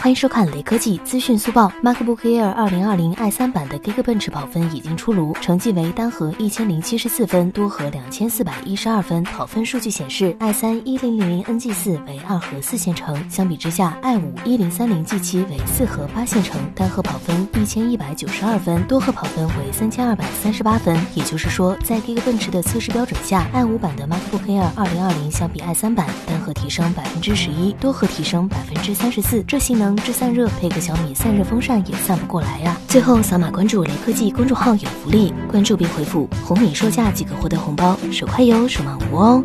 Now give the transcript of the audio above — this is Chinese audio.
欢迎收看雷科技资讯速报。MacBook Air 2020 i3 版的 Geekbench 跑分已经出炉，成绩为单核一千零七十四分，多核两千四百一十二分。跑分数据显示，i3 一零零零 NG4 为二核四线程，相比之下，i5 一零三零 G7 为四核八线程，单核跑分一千一百九十二分，多核跑分为三千二百三十八分。也就是说，在 Geekbench 的测试标准下，i5 版的 MacBook Air 2020相比 i3 版，单核提升百分之十一，多核提升百分之三十四，这性能。制散热，配个小米散热风扇也散不过来呀！最后扫码关注雷科技公众号有福利，关注并回复“红米售价”即可获得红包，手快有，手慢无哦。